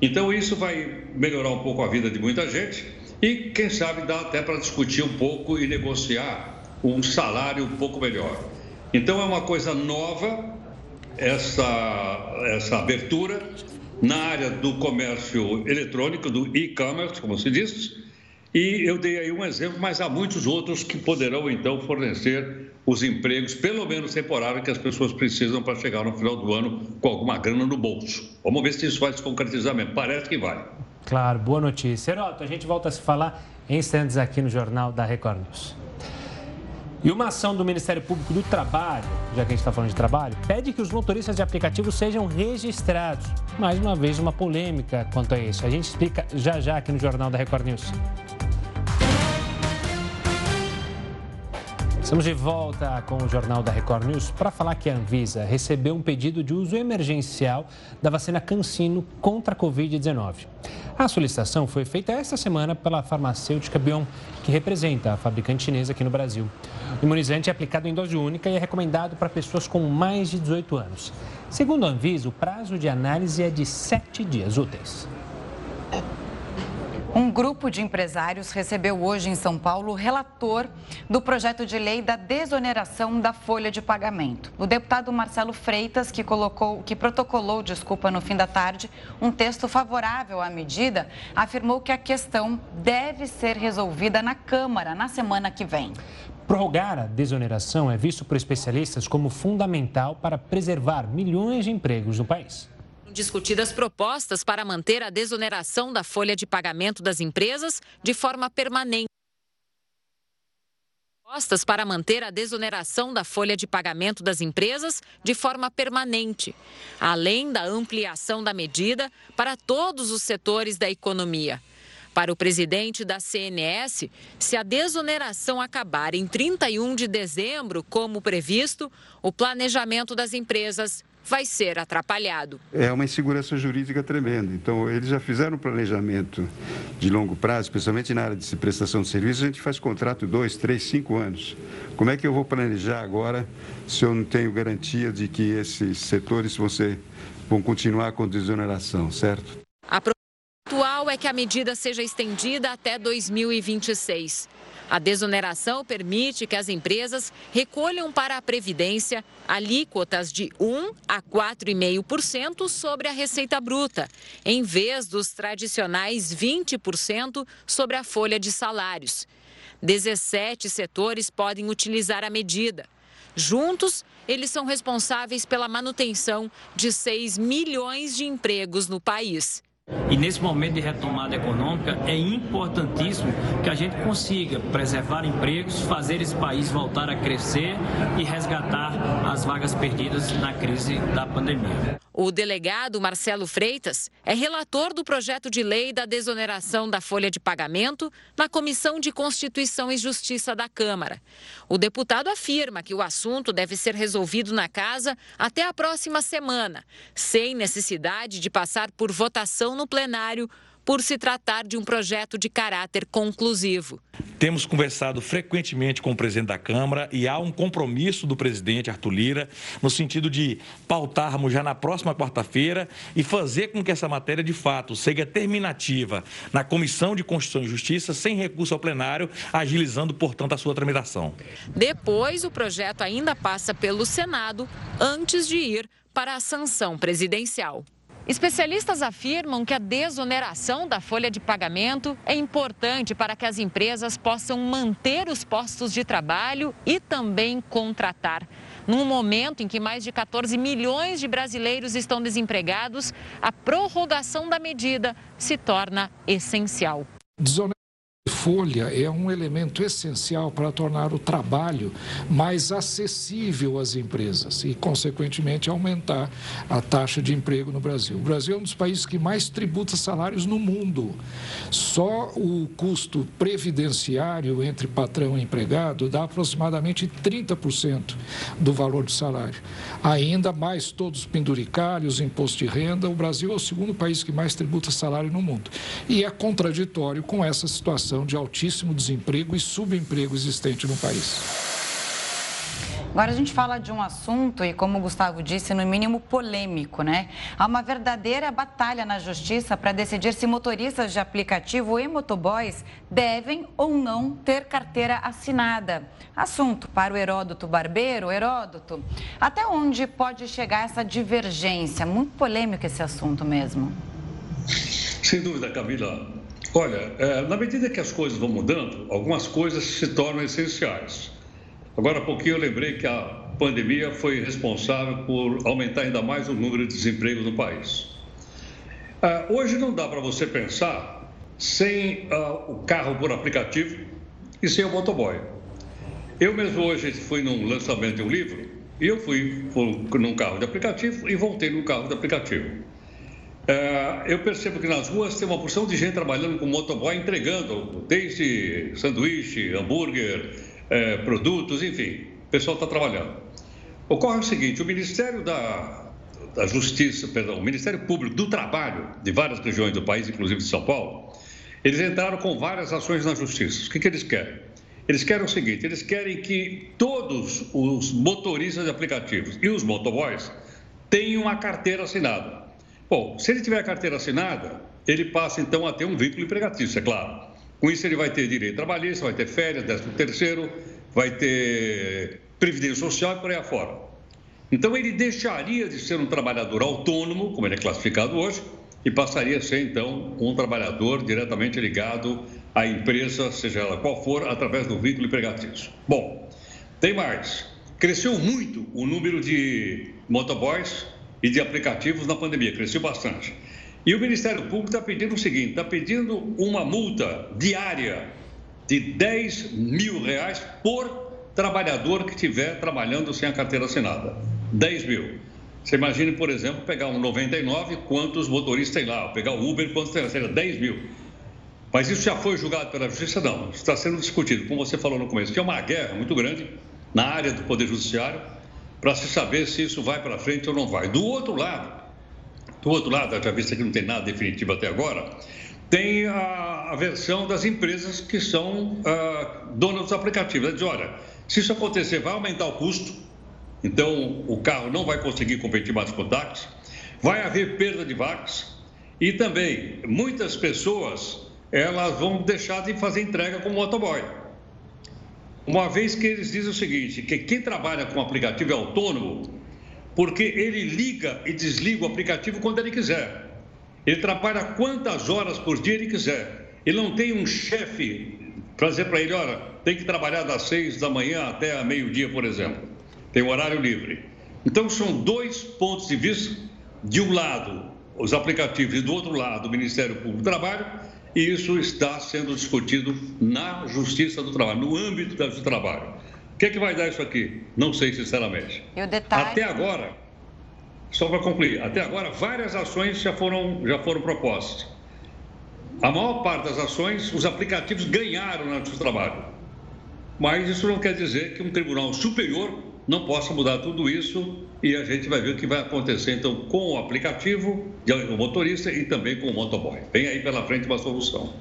Então, isso vai melhorar um pouco a vida de muita gente e, quem sabe, dá até para discutir um pouco e negociar um salário um pouco melhor. Então é uma coisa nova essa, essa abertura na área do comércio eletrônico, do e-commerce, como se diz, e eu dei aí um exemplo, mas há muitos outros que poderão então fornecer os empregos, pelo menos temporários, que as pessoas precisam para chegar no final do ano com alguma grana no bolso. Vamos ver se isso vai se concretizar mesmo. Parece que vai. Claro, boa notícia. Heroto, a gente volta a se falar em instantes aqui no Jornal da Record News. E uma ação do Ministério Público do Trabalho, já que a gente está falando de trabalho, pede que os motoristas de aplicativos sejam registrados. Mais uma vez, uma polêmica quanto a isso. A gente explica já já aqui no Jornal da Record News. Estamos de volta com o Jornal da Record News para falar que a Anvisa recebeu um pedido de uso emergencial da vacina Cancino contra a Covid-19. A solicitação foi feita esta semana pela farmacêutica Bion, que representa a fabricante chinesa aqui no Brasil. O imunizante é aplicado em dose única e é recomendado para pessoas com mais de 18 anos. Segundo a Anvisa, o prazo de análise é de sete dias úteis. Um grupo de empresários recebeu hoje em São Paulo o relator do projeto de lei da desoneração da folha de pagamento. O deputado Marcelo Freitas, que colocou, que protocolou, desculpa, no fim da tarde, um texto favorável à medida, afirmou que a questão deve ser resolvida na Câmara na semana que vem. Prorrogar a desoneração é visto por especialistas como fundamental para preservar milhões de empregos no país discutidas propostas para manter a desoneração da folha de pagamento das empresas de forma permanente. Propostas para manter a desoneração da folha de pagamento das empresas de forma permanente, além da ampliação da medida para todos os setores da economia. Para o presidente da CNS, se a desoneração acabar em 31 de dezembro, como previsto, o planejamento das empresas vai ser atrapalhado. É uma insegurança jurídica tremenda. Então, eles já fizeram um planejamento de longo prazo, especialmente na área de prestação de serviços, a gente faz contrato dois, três, cinco anos. Como é que eu vou planejar agora se eu não tenho garantia de que esses setores vão, ser, vão continuar com desoneração, certo? A atual é que a medida seja estendida até 2026. A desoneração permite que as empresas recolham para a Previdência alíquotas de 1 a 4,5% sobre a receita bruta, em vez dos tradicionais 20% sobre a folha de salários. 17 setores podem utilizar a medida. Juntos, eles são responsáveis pela manutenção de 6 milhões de empregos no país. E nesse momento de retomada econômica, é importantíssimo que a gente consiga preservar empregos, fazer esse país voltar a crescer e resgatar as vagas perdidas na crise da pandemia. O delegado Marcelo Freitas é relator do projeto de lei da desoneração da folha de pagamento na Comissão de Constituição e Justiça da Câmara. O deputado afirma que o assunto deve ser resolvido na casa até a próxima semana, sem necessidade de passar por votação no plenário por se tratar de um projeto de caráter conclusivo. Temos conversado frequentemente com o presidente da Câmara e há um compromisso do presidente Arthur Lira no sentido de pautarmos já na próxima quarta-feira e fazer com que essa matéria de fato seja terminativa na Comissão de Constituição e Justiça sem recurso ao plenário, agilizando, portanto, a sua tramitação. Depois, o projeto ainda passa pelo Senado antes de ir para a sanção presidencial. Especialistas afirmam que a desoneração da folha de pagamento é importante para que as empresas possam manter os postos de trabalho e também contratar. Num momento em que mais de 14 milhões de brasileiros estão desempregados, a prorrogação da medida se torna essencial folha é um elemento essencial para tornar o trabalho mais acessível às empresas e, consequentemente, aumentar a taxa de emprego no Brasil. O Brasil é um dos países que mais tributa salários no mundo. Só o custo previdenciário entre patrão e empregado dá aproximadamente 30% do valor do salário. Ainda mais todos os penduricários, imposto de renda, o Brasil é o segundo país que mais tributa salário no mundo. E é contraditório com essa situação de de altíssimo desemprego e subemprego existente no país. Agora a gente fala de um assunto, e como o Gustavo disse, no mínimo polêmico, né? Há uma verdadeira batalha na justiça para decidir se motoristas de aplicativo e motoboys devem ou não ter carteira assinada. Assunto para o Heródoto Barbeiro. Heródoto, até onde pode chegar essa divergência? Muito polêmico esse assunto mesmo. Sem dúvida, Camila. Olha, é, na medida que as coisas vão mudando, algumas coisas se tornam essenciais. Agora há pouquinho eu lembrei que a pandemia foi responsável por aumentar ainda mais o número de desemprego no país. É, hoje não dá para você pensar sem uh, o carro por aplicativo e sem o motoboy. Eu mesmo hoje fui num lançamento de um livro e eu fui num carro de aplicativo e voltei num carro de aplicativo. É, eu percebo que nas ruas tem uma porção de gente trabalhando com motoboy, entregando desde sanduíche, hambúrguer, é, produtos, enfim, o pessoal está trabalhando. Ocorre o seguinte: o Ministério da, a Justiça, perdão, o Ministério Público do Trabalho de várias regiões do país, inclusive de São Paulo, eles entraram com várias ações na Justiça. O que, que eles querem? Eles querem o seguinte: eles querem que todos os motoristas de aplicativos e os motoboys tenham uma carteira assinada. Bom, se ele tiver a carteira assinada, ele passa então a ter um vínculo empregatício, é claro. Com isso, ele vai ter direito trabalhista, vai ter férias, décimo terceiro, vai ter previdência social e por aí afora. Então, ele deixaria de ser um trabalhador autônomo, como ele é classificado hoje, e passaria a ser, então, um trabalhador diretamente ligado à empresa, seja ela qual for, através do vínculo empregatício. Bom, tem mais. Cresceu muito o número de motoboys e de aplicativos na pandemia, cresceu bastante. E o Ministério Público está pedindo o seguinte: está pedindo uma multa diária de 10 mil reais por trabalhador que estiver trabalhando sem a carteira assinada. 10 mil. Você imagine, por exemplo, pegar um 99, quantos motoristas tem lá? Pegar o Uber, quantos tem? Seria 10 mil. Mas isso já foi julgado pela Justiça? Não. Está sendo discutido, como você falou no começo, que é uma guerra muito grande na área do Poder Judiciário para se saber se isso vai para frente ou não vai. Do outro lado, do outro lado, já visto que não tem nada definitivo até agora, tem a, a versão das empresas que são ah, donas dos aplicativos. Ela diz, olha, se isso acontecer, vai aumentar o custo, então o carro não vai conseguir competir mais com o táxi, vai haver perda de vagas e também muitas pessoas elas vão deixar de fazer entrega com o motoboy. Uma vez que eles dizem o seguinte, que quem trabalha com aplicativo é autônomo, porque ele liga e desliga o aplicativo quando ele quiser. Ele trabalha quantas horas por dia ele quiser. Ele não tem um chefe para dizer para ele, olha, tem que trabalhar das seis da manhã até meio-dia, por exemplo. Tem horário livre. Então, são dois pontos de vista. De um lado, os aplicativos, e do outro lado, o Ministério Público do Trabalho, e isso está sendo discutido na Justiça do Trabalho, no âmbito da Justiça do Trabalho. O que, é que vai dar isso aqui? Não sei, sinceramente. E o detalhe... Até agora, só para concluir, até agora várias ações já foram, já foram propostas. A maior parte das ações, os aplicativos ganharam na Justiça do Trabalho. Mas isso não quer dizer que um tribunal superior não possa mudar tudo isso e a gente vai ver o que vai acontecer então com o aplicativo, o motorista e também com o motoboy. Vem aí pela frente uma solução.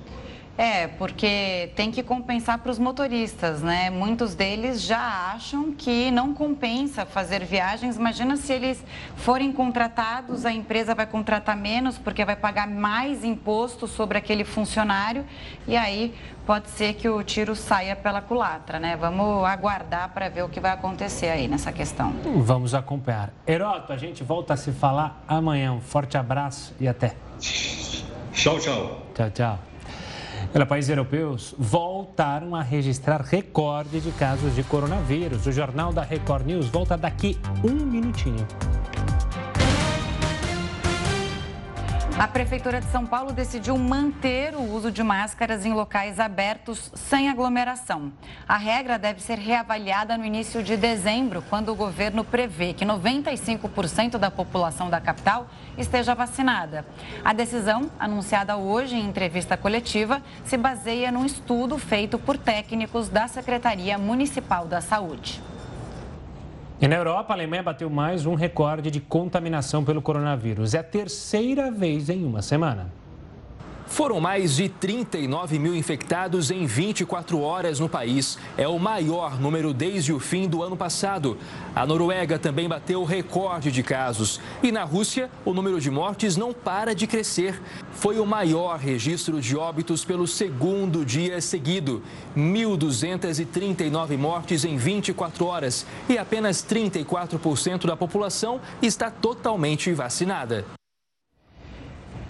É, porque tem que compensar para os motoristas, né? Muitos deles já acham que não compensa fazer viagens. Imagina se eles forem contratados, a empresa vai contratar menos porque vai pagar mais imposto sobre aquele funcionário e aí pode ser que o tiro saia pela culatra, né? Vamos aguardar para ver o que vai acontecer aí nessa questão. Vamos acompanhar. Heroto, a gente volta a se falar amanhã. Um forte abraço e até. Tchau, tchau. Tchau, tchau. Olha, países europeus voltaram a registrar recorde de casos de coronavírus. O Jornal da Record News volta daqui um minutinho. A Prefeitura de São Paulo decidiu manter o uso de máscaras em locais abertos sem aglomeração. A regra deve ser reavaliada no início de dezembro, quando o governo prevê que 95% da população da capital esteja vacinada. A decisão, anunciada hoje em entrevista coletiva, se baseia num estudo feito por técnicos da Secretaria Municipal da Saúde. E na Europa, a Alemanha bateu mais um recorde de contaminação pelo coronavírus. É a terceira vez em uma semana. Foram mais de 39 mil infectados em 24 horas no país. É o maior número desde o fim do ano passado. A Noruega também bateu recorde de casos. E na Rússia, o número de mortes não para de crescer. Foi o maior registro de óbitos pelo segundo dia seguido. 1.239 mortes em 24 horas. E apenas 34% da população está totalmente vacinada.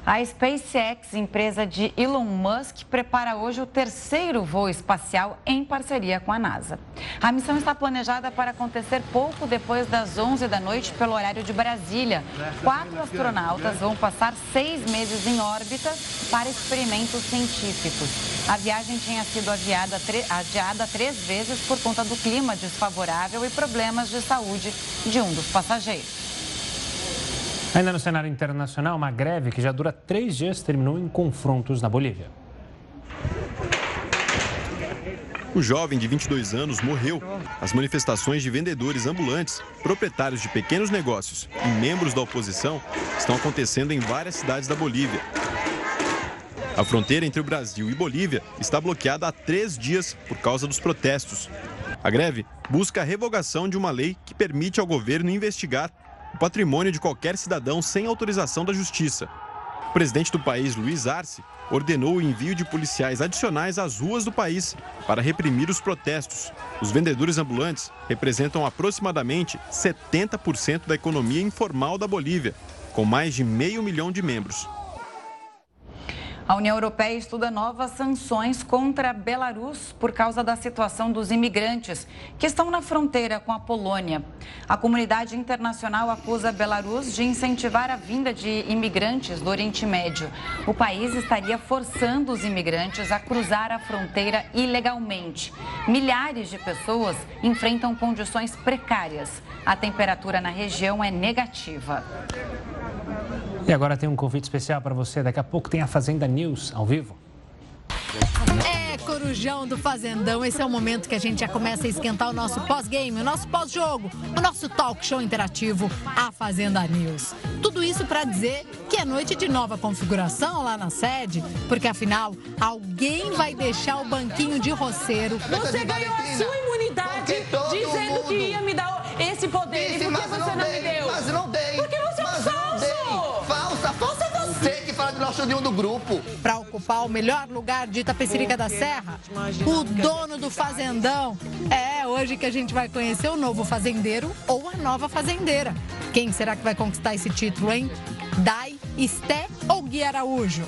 A SpaceX, empresa de Elon Musk, prepara hoje o terceiro voo espacial em parceria com a NASA. A missão está planejada para acontecer pouco depois das 11 da noite pelo horário de Brasília. Quatro astronautas vão passar seis meses em órbita para experimentos científicos. A viagem tinha sido adiada, adiada três vezes por conta do clima desfavorável e problemas de saúde de um dos passageiros. Ainda no cenário internacional, uma greve que já dura três dias terminou em confrontos na Bolívia. O jovem de 22 anos morreu. As manifestações de vendedores ambulantes, proprietários de pequenos negócios e membros da oposição estão acontecendo em várias cidades da Bolívia. A fronteira entre o Brasil e Bolívia está bloqueada há três dias por causa dos protestos. A greve busca a revogação de uma lei que permite ao governo investigar o patrimônio de qualquer cidadão sem autorização da justiça. O presidente do país, Luiz Arce, ordenou o envio de policiais adicionais às ruas do país para reprimir os protestos. Os vendedores ambulantes representam aproximadamente 70% da economia informal da Bolívia, com mais de meio milhão de membros. A União Europeia estuda novas sanções contra Belarus por causa da situação dos imigrantes que estão na fronteira com a Polônia. A comunidade internacional acusa Belarus de incentivar a vinda de imigrantes do Oriente Médio. O país estaria forçando os imigrantes a cruzar a fronteira ilegalmente. Milhares de pessoas enfrentam condições precárias. A temperatura na região é negativa. E agora tem um convite especial para você. Daqui a pouco tem a Fazenda News ao vivo. É, Corujão do Fazendão, esse é o momento que a gente já começa a esquentar o nosso pós-game, o nosso pós-jogo, o nosso talk show interativo, a Fazenda News. Tudo isso para dizer que é noite de nova configuração lá na sede, porque afinal, alguém vai deixar o banquinho de roceiro. Você ganhou a sua imunidade dizendo que ia me dar esse poder. e por que você não me deu? Do nosso nenhum do grupo. Para ocupar o melhor lugar de Itapecerica da Serra, o dono do fazendão. É hoje que a gente vai conhecer o novo fazendeiro ou a nova fazendeira. Quem será que vai conquistar esse título, hein? Dai, Esté ou Gui Araújo?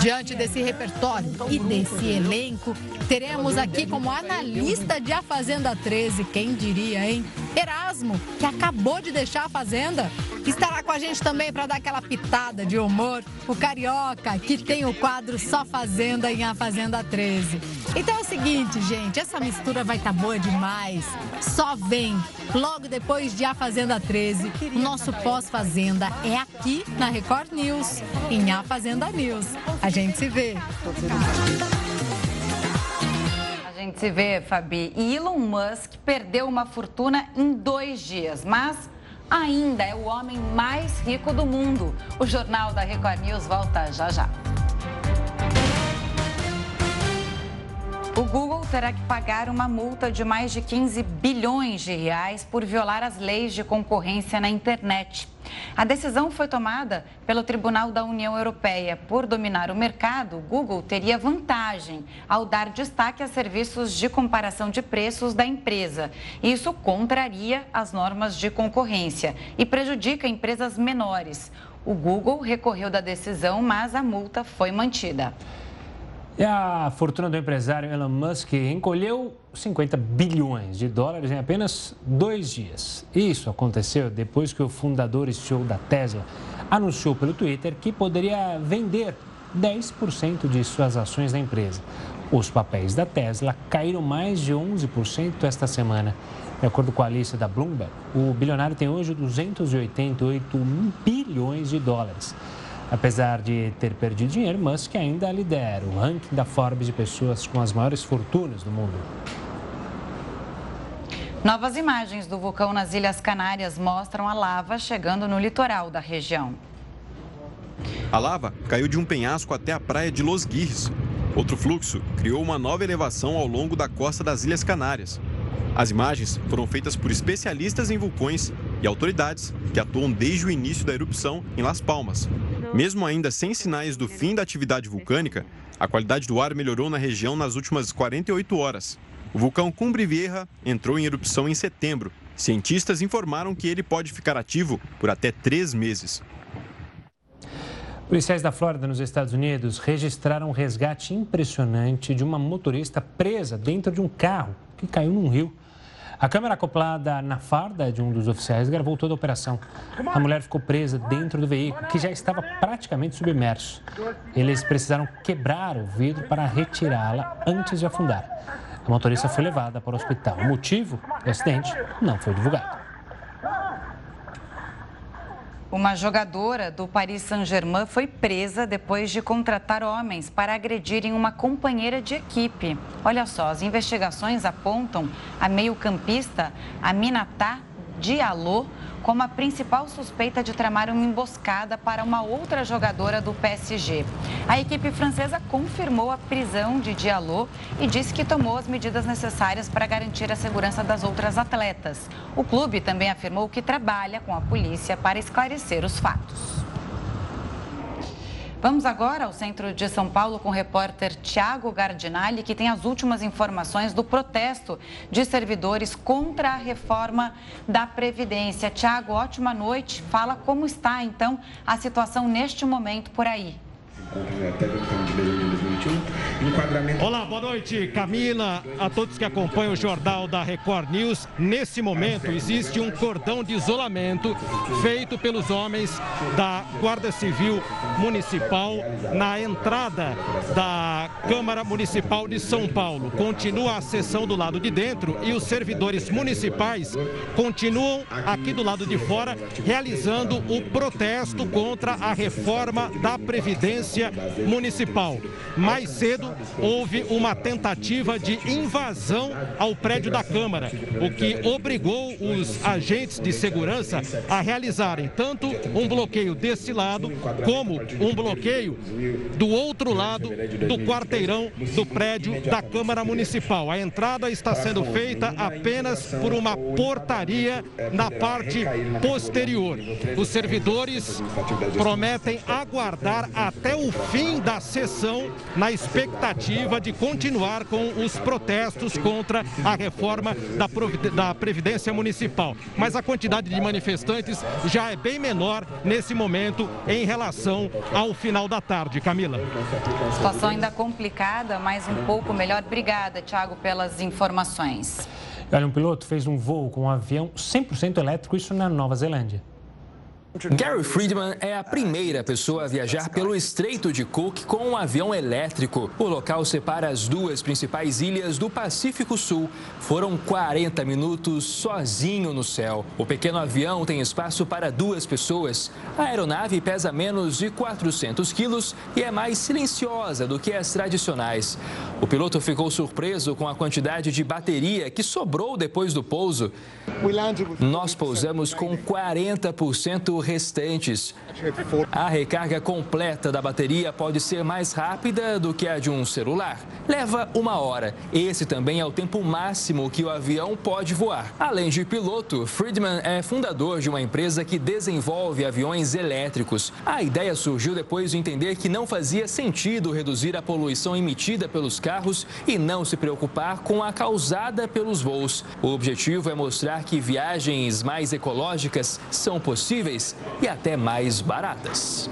Diante desse repertório e desse elenco, teremos aqui como analista de A Fazenda 13, quem diria, hein? Erasmo, que acabou de deixar a Fazenda. Estará com a gente também para dar aquela pitada de humor, o Carioca, que tem o quadro Só Fazenda em A Fazenda 13. Então é o seguinte, gente, essa mistura vai estar tá boa demais. Só vem. Logo depois de A Fazenda 13, o nosso pós-fazenda é aqui na Record News, em A Fazenda News. A gente se vê. A gente se vê, Fabi. E Elon Musk perdeu uma fortuna em dois dias, mas ainda é o homem mais rico do mundo. O Jornal da Record News volta já já. O Google terá que pagar uma multa de mais de 15 bilhões de reais por violar as leis de concorrência na internet. A decisão foi tomada pelo Tribunal da União Europeia. Por dominar o mercado, Google teria vantagem ao dar destaque a serviços de comparação de preços da empresa. Isso contraria as normas de concorrência e prejudica empresas menores. O Google recorreu da decisão, mas a multa foi mantida. E a fortuna do empresário Elon Musk encolheu 50 bilhões de dólares em apenas dois dias. Isso aconteceu depois que o fundador e CEO da Tesla anunciou pelo Twitter que poderia vender 10% de suas ações da empresa. Os papéis da Tesla caíram mais de 11% esta semana. De acordo com a lista da Bloomberg, o bilionário tem hoje 288 bilhões de dólares. Apesar de ter perdido dinheiro, Musk ainda lidera o ranking da Forbes de pessoas com as maiores fortunas do mundo. Novas imagens do vulcão nas Ilhas Canárias mostram a lava chegando no litoral da região. A lava caiu de um penhasco até a praia de Los Guirres. Outro fluxo criou uma nova elevação ao longo da costa das Ilhas Canárias. As imagens foram feitas por especialistas em vulcões e autoridades que atuam desde o início da erupção em Las Palmas, mesmo ainda sem sinais do fim da atividade vulcânica, a qualidade do ar melhorou na região nas últimas 48 horas. O vulcão Cumbre Vieja entrou em erupção em setembro. Cientistas informaram que ele pode ficar ativo por até três meses. Policiais da Flórida, nos Estados Unidos, registraram um resgate impressionante de uma motorista presa dentro de um carro que caiu num rio. A câmera acoplada na farda de um dos oficiais gravou toda a operação. A mulher ficou presa dentro do veículo, que já estava praticamente submerso. Eles precisaram quebrar o vidro para retirá-la antes de afundar. A motorista foi levada para o hospital. O motivo do acidente não foi divulgado. Uma jogadora do Paris Saint-Germain foi presa depois de contratar homens para agredirem uma companheira de equipe. Olha só, as investigações apontam a meio-campista Diallo como a principal suspeita de tramar uma emboscada para uma outra jogadora do PSG. A equipe francesa confirmou a prisão de Diallo e disse que tomou as medidas necessárias para garantir a segurança das outras atletas. O clube também afirmou que trabalha com a polícia para esclarecer os fatos. Vamos agora ao centro de São Paulo com o repórter Tiago Gardinali, que tem as últimas informações do protesto de servidores contra a reforma da Previdência. Tiago, ótima noite. Fala como está, então, a situação neste momento por aí até 2021. Enquadramento. Olá, boa noite, Camila, a todos que acompanham o Jornal da Record News. Nesse momento, existe um cordão de isolamento feito pelos homens da Guarda Civil Municipal na entrada da Câmara Municipal de São Paulo. Continua a sessão do lado de dentro e os servidores municipais continuam aqui do lado de fora realizando o protesto contra a reforma da Previdência Municipal. Mais cedo, houve uma tentativa de invasão ao prédio da Câmara, o que obrigou os agentes de segurança a realizarem tanto um bloqueio desse lado, como um bloqueio do outro lado do quarteirão do prédio da Câmara Municipal. A entrada está sendo feita apenas por uma portaria na parte posterior. Os servidores prometem aguardar até o fim da sessão na expectativa de continuar com os protestos contra a reforma da Previdência Municipal. Mas a quantidade de manifestantes já é bem menor nesse momento em relação ao final da tarde. Camila. Situação ainda complicada, mas um pouco melhor. Obrigada, Tiago, pelas informações. Olha, um piloto fez um voo com um avião 100% elétrico, isso na Nova Zelândia. Gary Friedman é a primeira pessoa a viajar pelo Estreito de Cook com um avião elétrico. O local separa as duas principais ilhas do Pacífico Sul. Foram 40 minutos sozinho no céu. O pequeno avião tem espaço para duas pessoas. A aeronave pesa menos de 400 quilos e é mais silenciosa do que as tradicionais. O piloto ficou surpreso com a quantidade de bateria que sobrou depois do pouso. Nós pousamos com 40% restantes. A recarga completa da bateria pode ser mais rápida do que a de um celular. Leva uma hora. Esse também é o tempo máximo que o avião pode voar. Além de piloto, Friedman é fundador de uma empresa que desenvolve aviões elétricos. A ideia surgiu depois de entender que não fazia sentido reduzir a poluição emitida pelos carros e não se preocupar com a causada pelos voos. O objetivo é mostrar que viagens mais ecológicas são possíveis e até mais baratas.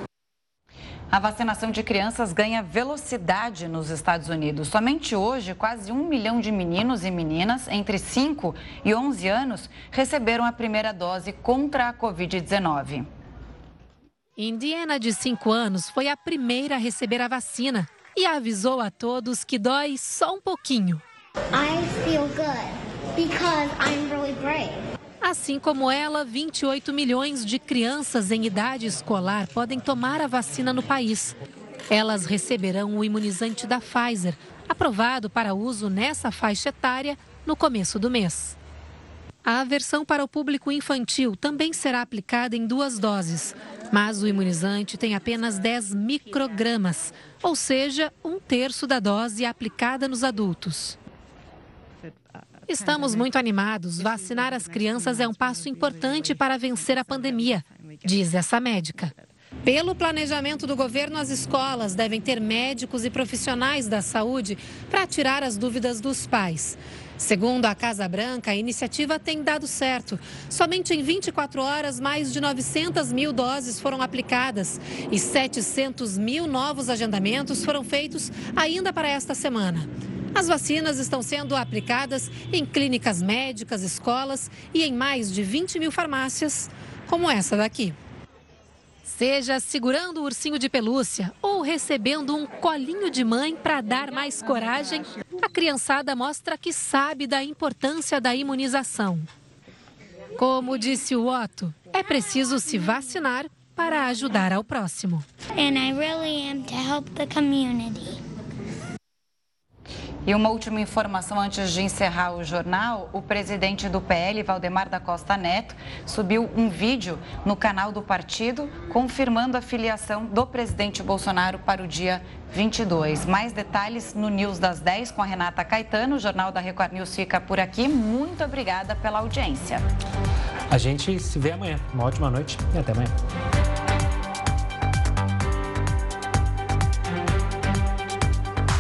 A vacinação de crianças ganha velocidade nos Estados Unidos. Somente hoje, quase um milhão de meninos e meninas entre 5 e 11 anos receberam a primeira dose contra a Covid-19. Indiana, de 5 anos, foi a primeira a receber a vacina e avisou a todos que dói só um pouquinho. I feel good because I'm really brave. Assim como ela, 28 milhões de crianças em idade escolar podem tomar a vacina no país. Elas receberão o imunizante da Pfizer, aprovado para uso nessa faixa etária no começo do mês. A versão para o público infantil também será aplicada em duas doses, mas o imunizante tem apenas 10 microgramas, ou seja, um terço da dose aplicada nos adultos. Estamos muito animados. Vacinar as crianças é um passo importante para vencer a pandemia, diz essa médica. Pelo planejamento do governo, as escolas devem ter médicos e profissionais da saúde para tirar as dúvidas dos pais. Segundo a Casa Branca, a iniciativa tem dado certo. Somente em 24 horas, mais de 900 mil doses foram aplicadas e 700 mil novos agendamentos foram feitos ainda para esta semana. As vacinas estão sendo aplicadas em clínicas médicas, escolas e em mais de 20 mil farmácias, como essa daqui. Seja segurando o ursinho de pelúcia ou recebendo um colinho de mãe para dar mais coragem, a criançada mostra que sabe da importância da imunização. Como disse o Otto, é preciso se vacinar para ajudar ao próximo. And I really am to help the community. E uma última informação antes de encerrar o jornal: o presidente do PL, Valdemar da Costa Neto, subiu um vídeo no canal do partido confirmando a filiação do presidente Bolsonaro para o dia 22. Mais detalhes no News das 10 com a Renata Caetano. O Jornal da Record News fica por aqui. Muito obrigada pela audiência. A gente se vê amanhã. Uma ótima noite e até amanhã.